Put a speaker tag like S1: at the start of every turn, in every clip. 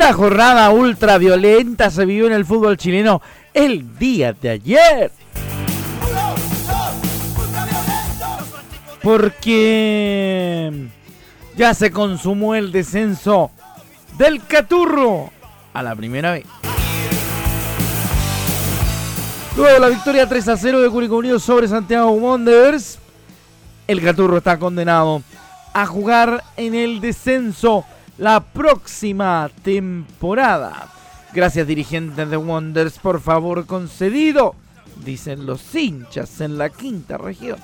S1: Una jornada ultra violenta se vivió en el fútbol chileno el día de ayer. Porque ya se consumó el descenso del Caturro a la primera vez. Luego de la victoria 3 a 0 de Curicó Unido sobre Santiago Wanderers, el Caturro está condenado a jugar en el descenso la próxima temporada. Gracias dirigentes de Wonders, por favor concedido, dicen los hinchas en la quinta región.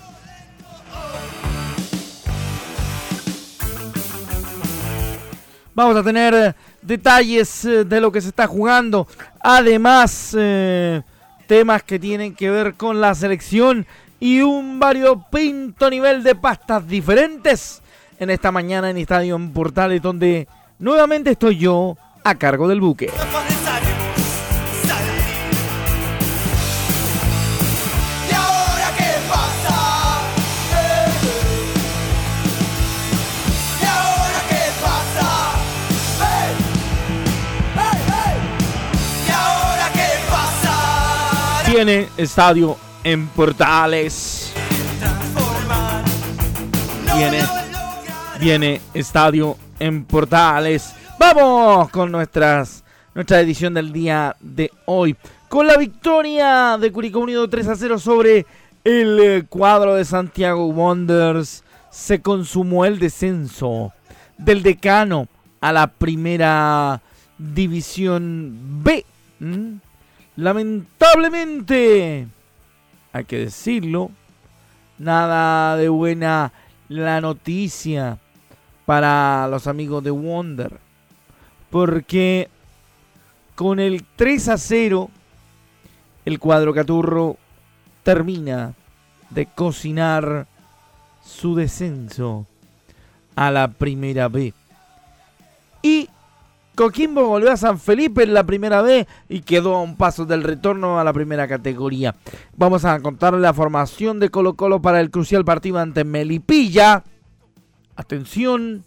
S1: Vamos a tener detalles eh, de lo que se está jugando. Además, eh, temas que tienen que ver con la selección y un variopinto nivel de pastas diferentes en esta mañana en Estadio Portales, donde nuevamente estoy yo a cargo del buque. Tiene estadio en Portales. Viene, viene estadio en Portales. Vamos con nuestras, nuestra edición del día de hoy. Con la victoria de Curicó Unido 3 a 0 sobre el eh, cuadro de Santiago Wonders, se consumó el descenso del decano a la primera división B. Lamentablemente, hay que decirlo, nada de buena la noticia para los amigos de Wonder. Porque con el 3 a 0, el cuadro Caturro termina de cocinar su descenso a la primera B. Y Coquimbo volvió a San Felipe en la primera B y quedó a un paso del retorno a la primera categoría. Vamos a contar la formación de Colo Colo para el crucial partido ante Melipilla. Atención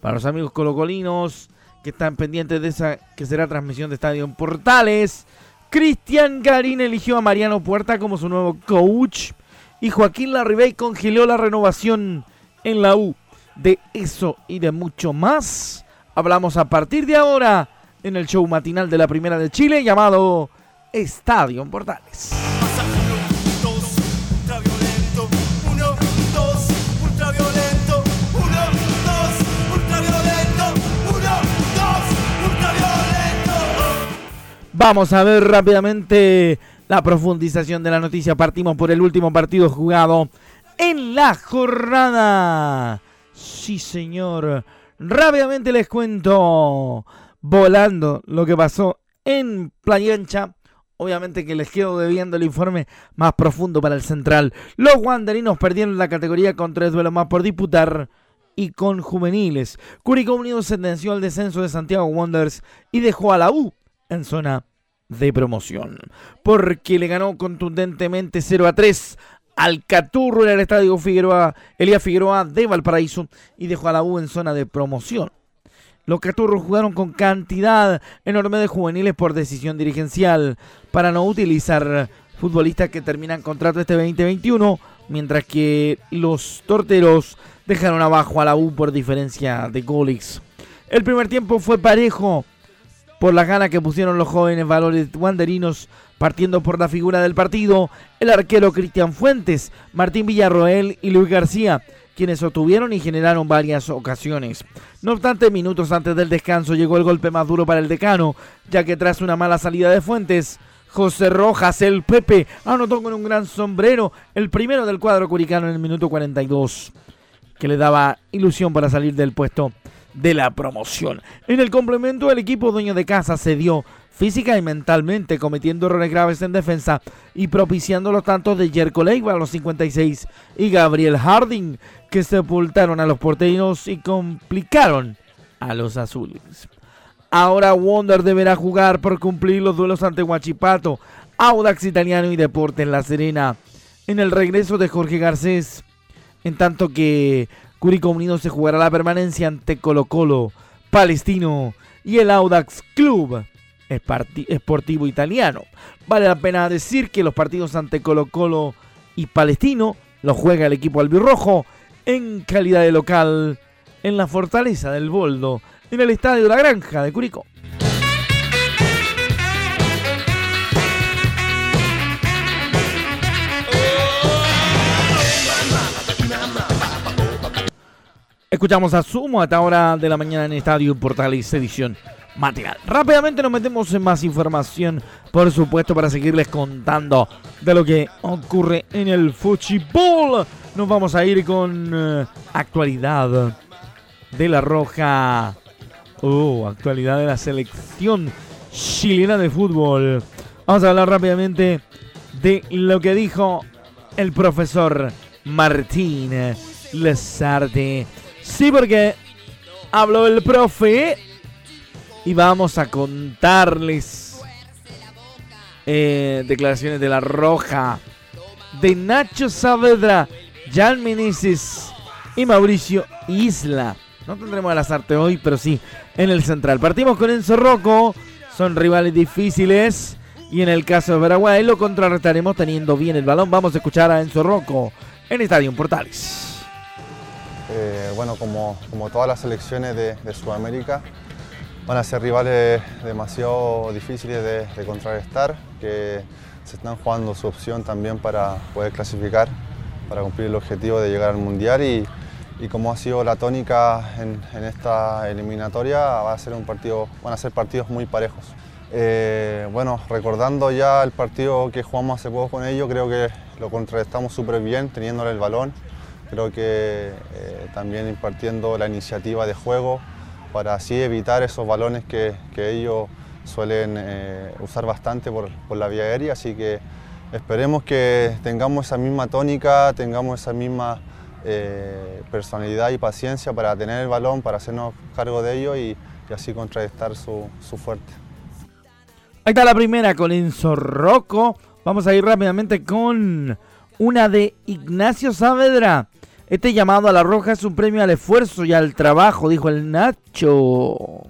S1: para los amigos colocolinos que están pendientes de esa que será transmisión de Estadio en Portales. Cristian Garín eligió a Mariano Puerta como su nuevo coach y Joaquín Larribey congeló la renovación en la U. De eso y de mucho más hablamos a partir de ahora en el show matinal de la Primera de Chile llamado Estadio en Portales. Vamos a ver rápidamente la profundización de la noticia. Partimos por el último partido jugado en la jornada. Sí, señor. Rápidamente les cuento, volando lo que pasó en Playa Ancha. Obviamente que les quedo debiendo el informe más profundo para el central. Los wanderinos perdieron la categoría con tres duelos más por disputar y con juveniles. Curicó Unido sentenció al descenso de Santiago Wanderers y dejó a la U en zona de promoción. Porque le ganó contundentemente 0 a 3 al Caturro en el estadio Figueroa, Elías Figueroa de Valparaíso y dejó a la U en zona de promoción. Los Caturros jugaron con cantidad enorme de juveniles por decisión dirigencial para no utilizar futbolistas que terminan contrato este 2021, mientras que los torteros dejaron abajo a la U por diferencia de goles. El primer tiempo fue parejo por las ganas que pusieron los jóvenes valores wanderinos partiendo por la figura del partido, el arquero Cristian Fuentes, Martín Villarroel y Luis García, quienes obtuvieron y generaron varias ocasiones. No obstante, minutos antes del descanso llegó el golpe más duro para el decano, ya que tras una mala salida de Fuentes, José Rojas, el Pepe, anotó con un gran sombrero el primero del cuadro curicano en el minuto 42, que le daba ilusión para salir del puesto de la promoción. En el complemento, el equipo dueño de casa cedió física y mentalmente, cometiendo errores graves en defensa y propiciando los tantos de Jerko Leiva los 56 y Gabriel Harding, que sepultaron a los porteños y complicaron a los azules. Ahora Wonder deberá jugar por cumplir los duelos ante Huachipato, Audax Italiano y Deportes La Serena. En el regreso de Jorge Garcés, en tanto que Curicó Unido se jugará la permanencia ante Colo Colo, Palestino y el Audax Club Esportivo Italiano. Vale la pena decir que los partidos ante Colo Colo y Palestino los juega el equipo albirrojo en calidad de local en la Fortaleza del Boldo, en el Estadio La Granja de Curicó. Escuchamos a Sumo a esta hora de la mañana en Estadio Portales edición matinal. Rápidamente nos metemos en más información, por supuesto, para seguirles contando de lo que ocurre en el fútbol. Nos vamos a ir con eh, actualidad de la Roja. Oh, actualidad de la selección chilena de fútbol. Vamos a hablar rápidamente de lo que dijo el profesor Martín Lesarte Sí, porque habló el profe y vamos a contarles eh, declaraciones de la Roja, de Nacho Saavedra, Jan Meneses y Mauricio Isla. No tendremos a las artes hoy, pero sí en el central. Partimos con Enzo Rocco, son rivales difíciles. Y en el caso de Paraguay lo contrarrestaremos teniendo bien el balón. Vamos a escuchar a Enzo Rocco en Estadio Portales.
S2: Eh, bueno, como, como, todas las selecciones de, Sudamérica, van a ser rivales demasiado difíciles de, contrarrestar, que se están jugando su opción también para poder clasificar, para cumplir el objetivo de llegar al Mundial y, como ha sido la tónica en, esta eliminatoria, va a ser un partido, van a ser partidos muy parejos. Eh, bueno, recordando ya el partido que jugamos hace poco con ellos, creo que lo contrarrestamos súper bien, teniéndole el balón, Creo que eh, también impartiendo la iniciativa de juego para así evitar esos balones que, ellos suelen eh, usar bastante por, la vía aérea. Así que esperemos que tengamos esa misma tónica, tengamos esa misma eh, personalidad y paciencia para tener el balón, para hacernos cargo de ello y, así contrarrestar su, su, fuerte.
S1: Ahí está la primera con Enzo Rocco. Vamos a ir rápidamente con una de Ignacio Saavedra. Este llamado a la roja es un premio al esfuerzo y al trabajo, dijo el Nacho.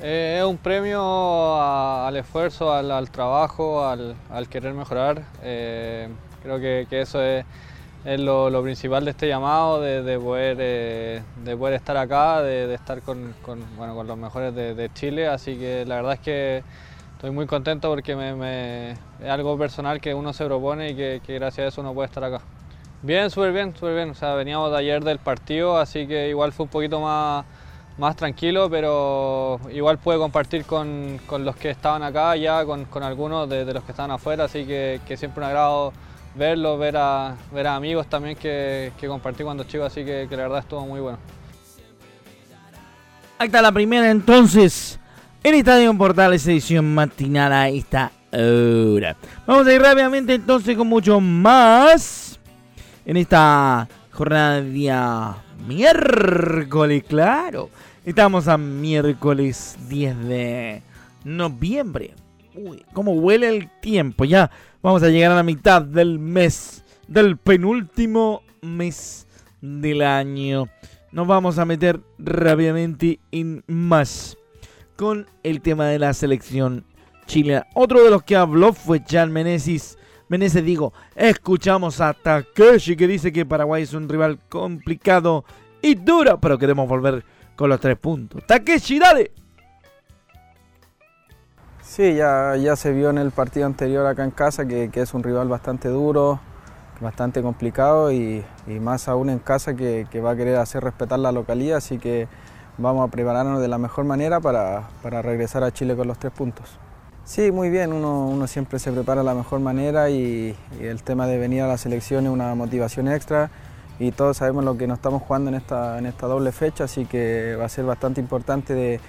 S3: Eh, es un premio al esfuerzo, al, trabajo, al, querer mejorar. Eh, creo que, eso es, lo, principal de este llamado, de, poder, eh, de poder estar acá, de, estar con los mejores de, Chile. Así que la verdad es que estoy muy contento porque me, es algo personal que uno se propone y que, que gracias a eso uno puede estar acá. Bien, súper bien, súper bien. O sea, veníamos de ayer del partido, así que igual fue un poquito más, más tranquilo, pero igual pude compartir con, los que estaban acá ya, con, algunos de, los que estaban afuera, así que, siempre un agrado verlos, ver a, ver a amigos también que, compartí cuando chico, así que, la verdad estuvo muy bueno.
S1: Está la primera entonces. En Estadio Portales edición matinal a esta hora. Vamos a ir rápidamente entonces con mucho más en esta jornada de miércoles, claro. Estamos a miércoles 10 de noviembre. Uy, cómo huele el tiempo. Ya vamos a llegar a la mitad del mes, del penúltimo mes del año. Nos vamos a meter rápidamente en más con el tema de la selección chilena. Otro de los que habló fue Jan Menesis Meneses digo, escuchamos a Takeshi que dice que Paraguay es un rival complicado y duro, pero queremos volver con los tres puntos. Takeshi, dale.
S4: Sí, ya, ya se vio en el partido anterior acá en casa que, es un rival bastante duro, bastante complicado y, y más aún en casa que, que, va a querer hacer respetar la localidad, así que vamos a prepararnos de la mejor manera para, para regresar a Chile con los tres puntos. Sí, muy bien, uno, uno siempre se prepara de la mejor manera y, el tema de venir a la selección es una motivación extra y todos sabemos lo que nos estamos jugando en esta, en esta doble fecha, así que va a ser bastante importante de,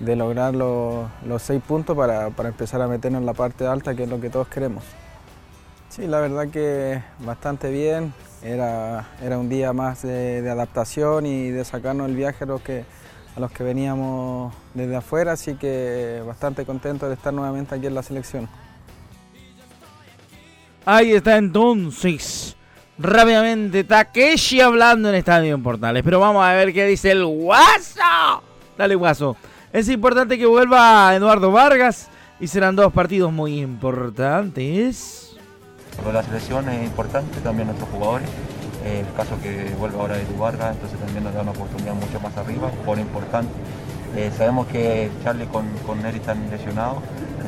S4: de lograr los, los, seis puntos para, para empezar a meternos en la parte alta, que es lo que todos queremos. Sí, la verdad que bastante bien. Era, era un día más de, de, adaptación y de sacarnos el viaje a los, que, a los que veníamos desde afuera, así que bastante contento de estar nuevamente aquí en la selección.
S1: Ahí está entonces, rápidamente Takeshi hablando en Estadio en Portales. Pero vamos a ver qué dice el Guaso. Dale, Guaso. Es importante que vuelva Eduardo Vargas y serán dos partidos muy importantes.
S5: Para la selección es importante, también nuestros jugadores. Eh, el caso que vuelva ahora Edu Vargas, entonces también nos da una oportunidad mucho más arriba, jugador importante. Eh, sabemos que Charlie con, con Neri están lesionados,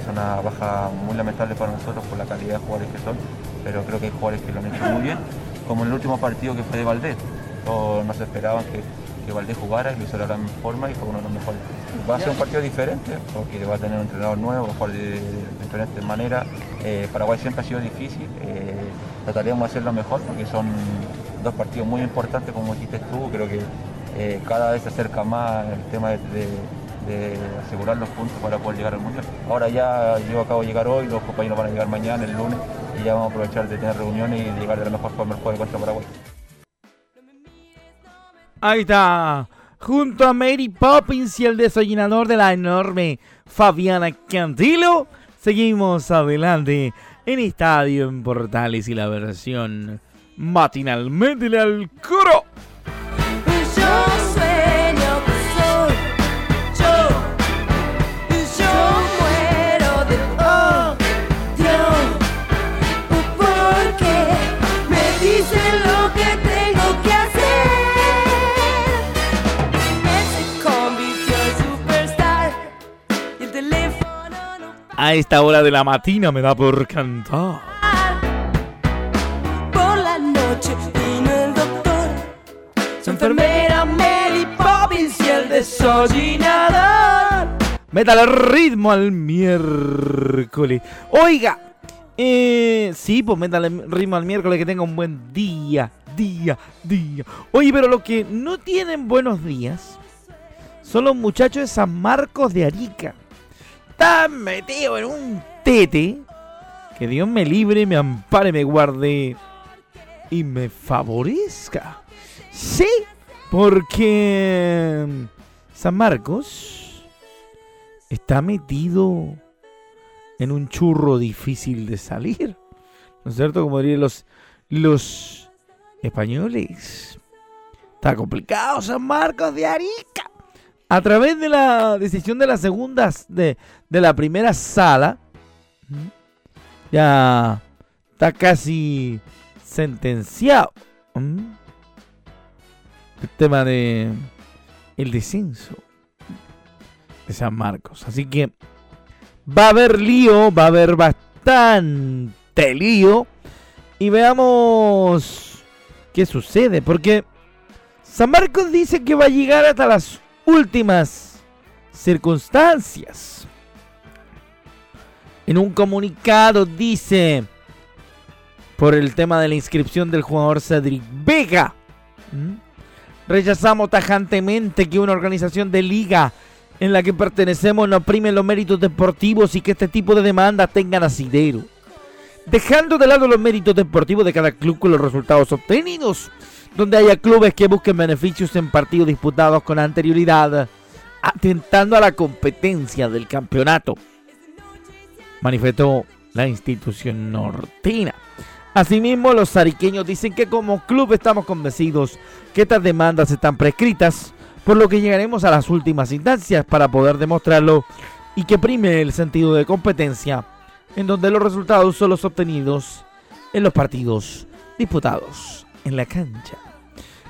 S5: es una baja muy lamentable para nosotros por la calidad de jugadores que son, pero creo que hay jugadores que lo han hecho muy bien, como en el último partido que fue de Valdés. Todos nos esperaban que, que Valdés jugara y lo hizo de la gran forma y fue uno de los mejores. Va a ser un partido diferente porque va a tener un entrenador nuevo, jugar de, de, de diferentes maneras. Eh, Paraguay siempre ha sido difícil, eh, trataríamos de hacerlo mejor porque son dos partidos muy importantes como dijiste tú, creo que eh, cada vez se acerca más el tema de, asegurar los puntos para poder llegar al Mundial. Ahora ya yo acabo de llegar hoy, los compañeros van a llegar mañana, el lunes, y ya vamos a aprovechar de tener reuniones y llegar de la mejor forma al juego contra Paraguay.
S1: Ahí está. Junto a Mary Poppins y el desollinador de la enorme Fabiana Cantilo, seguimos adelante en Estadio en Portales y la versión matinalmente al coro.
S6: Yo sueño que soy yo. Yo muero de odio. Porque me dicen lo que tengo que hacer. Él se convirtió en superstar. Y el teléfono no
S1: A esta hora de la matina me da por cantar.
S6: Desollinador.
S1: Métale ritmo al miércoles. Oiga, eh, sí, pues métale ritmo al miércoles que tenga un buen día, día, día. Oye, pero lo que no tienen buenos días son los muchachos de San Marcos de Arica. Están metidos en un tete. Que Dios me libre, me ampare, me guarde y me favorezca. Sí, porque San Marcos está metido en un churro difícil de salir. ¿No es cierto? Como dirían los, los españoles. Está complicado San Marcos de Arica. A través de la decisión de las segundas de, de la primera sala, ya está casi sentenciado. El tema de el descenso de San Marcos. Así que va a haber lío, va a haber bastante lío. Y veamos qué sucede. Porque San Marcos dice que va a llegar hasta las últimas circunstancias. En un comunicado dice por el tema de la inscripción del jugador Cedric Vega. Rechazamos tajantemente que una organización de liga en la que pertenecemos no prime los méritos deportivos y que este tipo de demandas tengan asidero. Dejando de lado los méritos deportivos de cada club con los resultados obtenidos, donde haya clubes que busquen beneficios en partidos disputados con anterioridad, atentando a la competencia del campeonato, manifestó la institución nortina. Asimismo, los ariqueños dicen que como club estamos convencidos que estas demandas están prescritas, por lo que llegaremos a las últimas instancias para poder demostrarlo y que prime el sentido de competencia, en donde los resultados son los obtenidos en los partidos disputados en la cancha.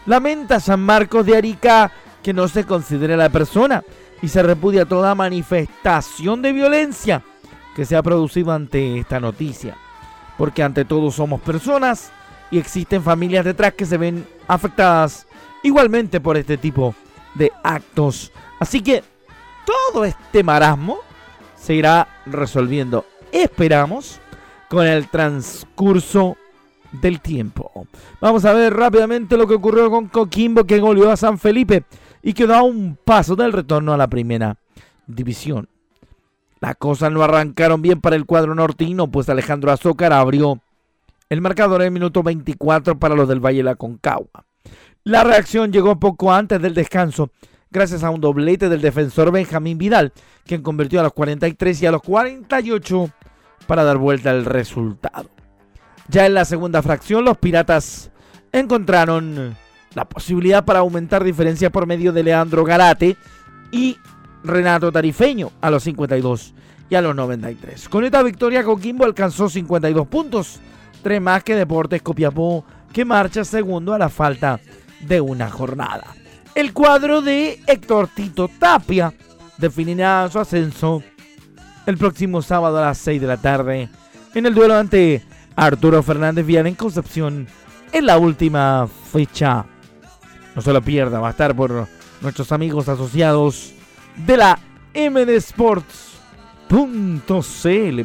S1: Lamenta San Marcos de Arica que no se considere la persona y se repudia toda manifestación de violencia que se ha producido ante esta noticia. Porque ante todo somos personas y existen familias detrás que se ven afectadas igualmente por este tipo de actos. Así que todo este marasmo se irá resolviendo, esperamos, con el transcurso del tiempo. Vamos a ver rápidamente lo que ocurrió con Coquimbo que goleó a San Felipe y quedó a un paso del retorno a la primera división. Las cosas no arrancaron bien para el cuadro nortino, pues Alejandro Azócar abrió el marcador en el minuto 24 para los del Valle de la Concagua. La reacción llegó poco antes del descanso, gracias a un doblete del defensor Benjamín Vidal, quien convirtió a los 43 y a los 48 para dar vuelta al resultado. Ya en la segunda fracción, los Piratas encontraron la posibilidad para aumentar diferencia por medio de Leandro Garate y Renato Tarifeño a los 52 y a los 93. Con esta victoria, Coquimbo alcanzó 52 puntos, tres más que Deportes Copiapó, que marcha segundo a la falta de una jornada. El cuadro de Héctor Tito Tapia definirá su ascenso el próximo sábado a las 6 de la tarde en el duelo ante Arturo Fernández Vial en Concepción en la última fecha. No se lo pierda, va a estar por nuestros amigos asociados de la mdsports.cl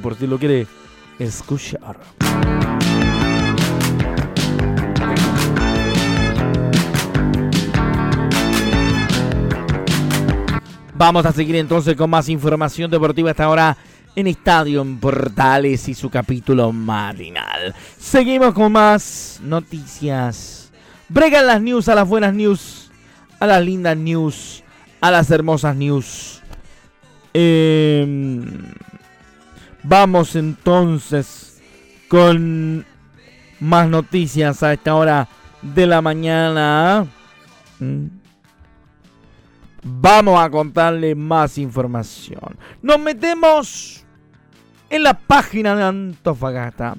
S1: por si lo quiere escuchar. Vamos a seguir entonces con más información deportiva hasta ahora en Estadio en Portales y su capítulo matinal. Seguimos con más noticias. Bregan las news a las buenas news, a las lindas news, a las hermosas news. Em, vamos entonces con más noticias a esta hora de la mañana. Mm. Vamos a contarle más información. Nos metemos en la página de Antofagasta.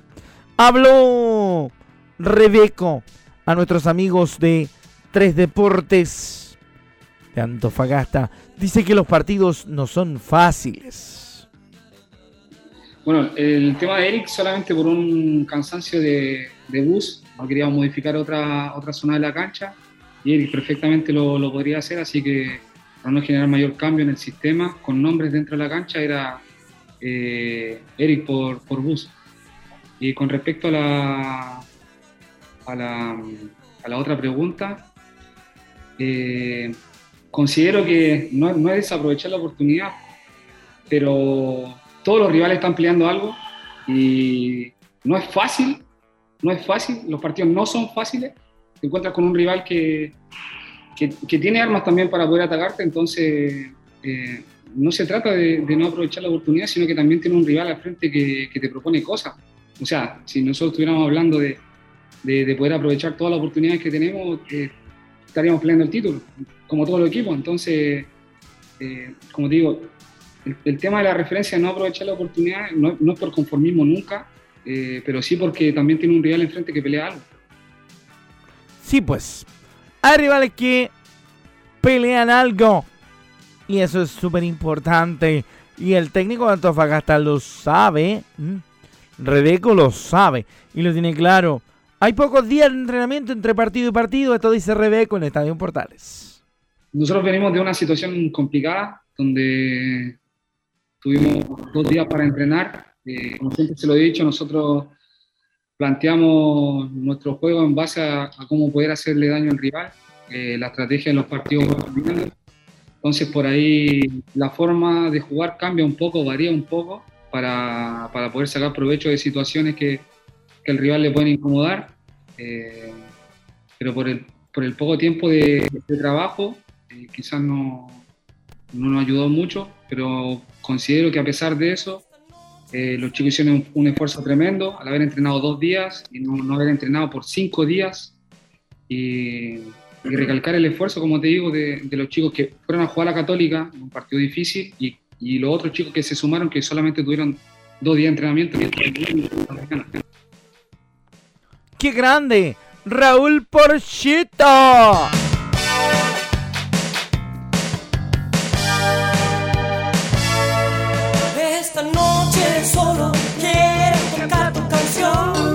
S1: Habló Rebeco a nuestros amigos de Tres Deportes de Antofagasta. Dice que los partidos no son fáciles.
S7: Bueno, el tema de Eric solamente por un cansancio de, bus, no queríamos modificar otra, otra zona de la cancha y Eric perfectamente lo, lo podría hacer, así que para no generar mayor cambio en el sistema, con nombres dentro de la cancha, era eh, Eric por, por bus. Y con respecto a la, a la, a la otra pregunta, eh, considero que no, no, es desaprovechar la oportunidad, pero todos los rivales están peleando algo y no es fácil, no es fácil, los partidos no son fáciles, te encuentras con un rival que, que, tiene armas también para poder atacarte, entonces eh, no se trata de, no aprovechar la oportunidad, sino que también tiene un rival al frente que, te propone cosas. O sea, si nosotros estuviéramos hablando de, de poder aprovechar todas las oportunidades que tenemos, eh, estaríamos peleando el título, como todos los equipos. Entonces, eh, como digo, el, tema de la referencia no aprovechar la oportunidad no, no es por conformismo nunca, pero sí porque también tiene un rival enfrente que pelea algo.
S1: Sí, pues, hay rivales que pelean algo. Y eso es súper importante. Y el técnico de Antofagasta lo sabe. Rebeco lo sabe. Y lo tiene claro. Hay pocos días de entrenamiento entre partido y partido. Esto dice Rebeco en el Estadio Portales.
S7: Nosotros venimos de una situación complicada donde tuvimos dos días para entrenar. Eh, como siempre se lo he dicho, nosotros planteamos nuestro juego en base a, cómo poder hacerle daño al rival, eh, la estrategia en los partidos. Entonces por ahí la forma de jugar cambia un poco, varía un poco para, para poder sacar provecho de situaciones que, que el rival le pueden incomodar. Eh, pero por el, por el poco tiempo de, trabajo eh, quizás no, no nos ayudó mucho, pero considero que a pesar de eso eh, los chicos hicieron un, esfuerzo tremendo al haber entrenado dos días y no, haber entrenado por cinco días. Y, recalcar el esfuerzo, como te digo, de, los chicos que fueron a jugar a la Católica, un partido difícil, y, y los otros chicos que se sumaron, que solamente tuvieron dos días de entrenamiento.
S1: ¡Qué grande! Raúl Porchito.
S6: Esta noche solo quiero tocar tu canción.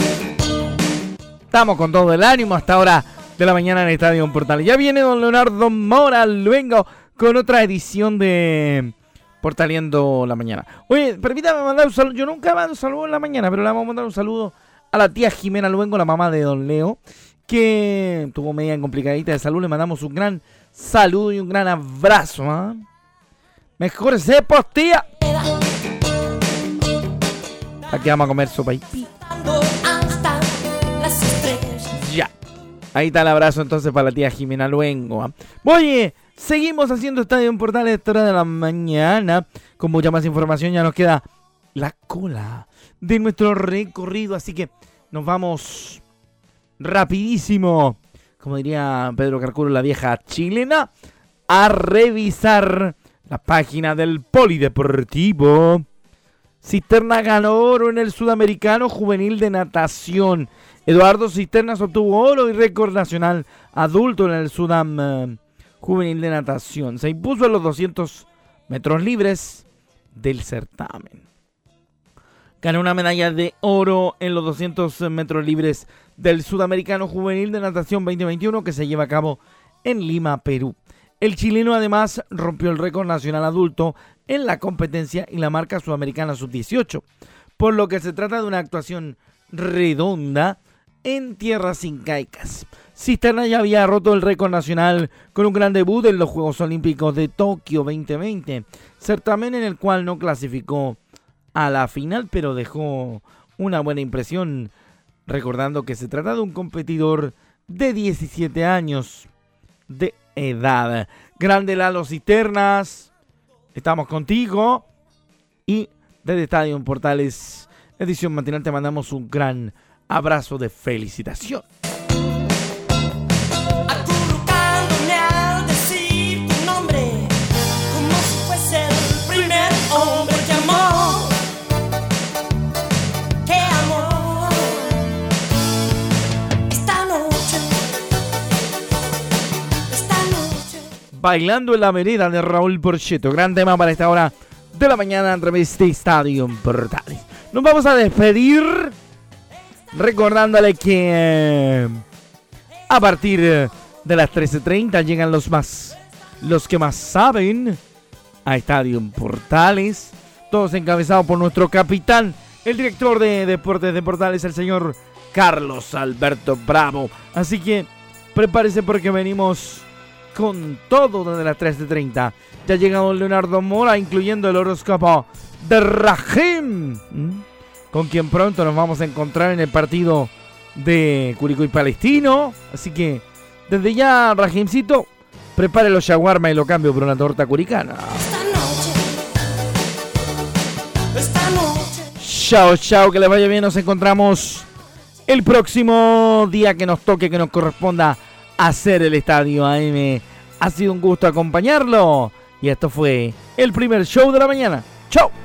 S1: Estamos con todo el ánimo hasta ahora de la mañana en el Estadio Portales. Ya viene don Leonardo Mora luego con otra edición de Portaleando la mañana. Oye, permítame mandar un saludo. Yo nunca mando un saludo en la mañana, pero le vamos a mandar un saludo a la tía Jimena Luengo, la mamá de don Leo, que tuvo media complicadita de salud. Le mandamos un gran saludo y un gran abrazo. ¿ah? Mejor sepos, tía. Aquí vamos a comer sopa
S6: estrellas.
S1: ya. Ahí está el abrazo entonces para la tía Jimena Luengo. ¿ah? Oye, seguimos haciendo Estadio en Portales esta hora de la mañana. Con mucha más información ya nos queda la cola de nuestro recorrido. Así que nos vamos rapidísimo, como diría Pedro Carcuro, la vieja chilena, a revisar la página del Polideportivo. Cisterna ganó oro en el Sudamericano Juvenil de Natación. Eduardo Cisternas obtuvo oro y récord nacional adulto en el Sudam eh, Juvenil de Natación. Se impuso en los 200 metros libres del certamen. Ganó una medalla de oro en los 200 metros libres del Sudamericano Juvenil de Natación 2021 que se lleva a cabo en Lima, Perú. El chileno además rompió el récord nacional adulto en la competencia y la marca sudamericana sub-18, por lo que se trata de una actuación redonda en tierras incaicas. Cisterna ya había roto el récord nacional con un gran debut en los Juegos Olímpicos de Tokio 2020, certamen en el cual no clasificó a la final, pero dejó una buena impresión, recordando que se trata de un competidor de 17 años de edad. Grande Lalo Cisternas, estamos contigo y desde Estadio Portales, edición matinal, te mandamos un gran abrazo de felicitación. Bailando en la vereda de Raúl Porcheto. Gran tema para esta hora de la mañana a través de Estadio Portales. Nos vamos a despedir recordándole que eh, a partir de las 13.30 llegan los más, los que más saben a Estadio Portales. Todos encabezados por nuestro capitán, el director de Deportes de Portales, el señor Carlos Alberto Bravo. Así que prepárese porque venimos con todo desde las 13.30. Ya llega don Leonardo Mora, incluyendo el horóscopo de Rahim, ¿m? con quien pronto nos vamos a encontrar en el partido de Curicó y Palestino. Así que desde ya, Rahimcito, prepare los shawarma y lo cambio por una torta curicana.
S6: Esta noche, esta noche.
S1: Chao, chao, que les vaya bien. Nos encontramos el próximo día que nos toque, que nos corresponda hacer el estadio AM. Ha sido un gusto acompañarlo. Y esto fue el primer show de la mañana. Chao.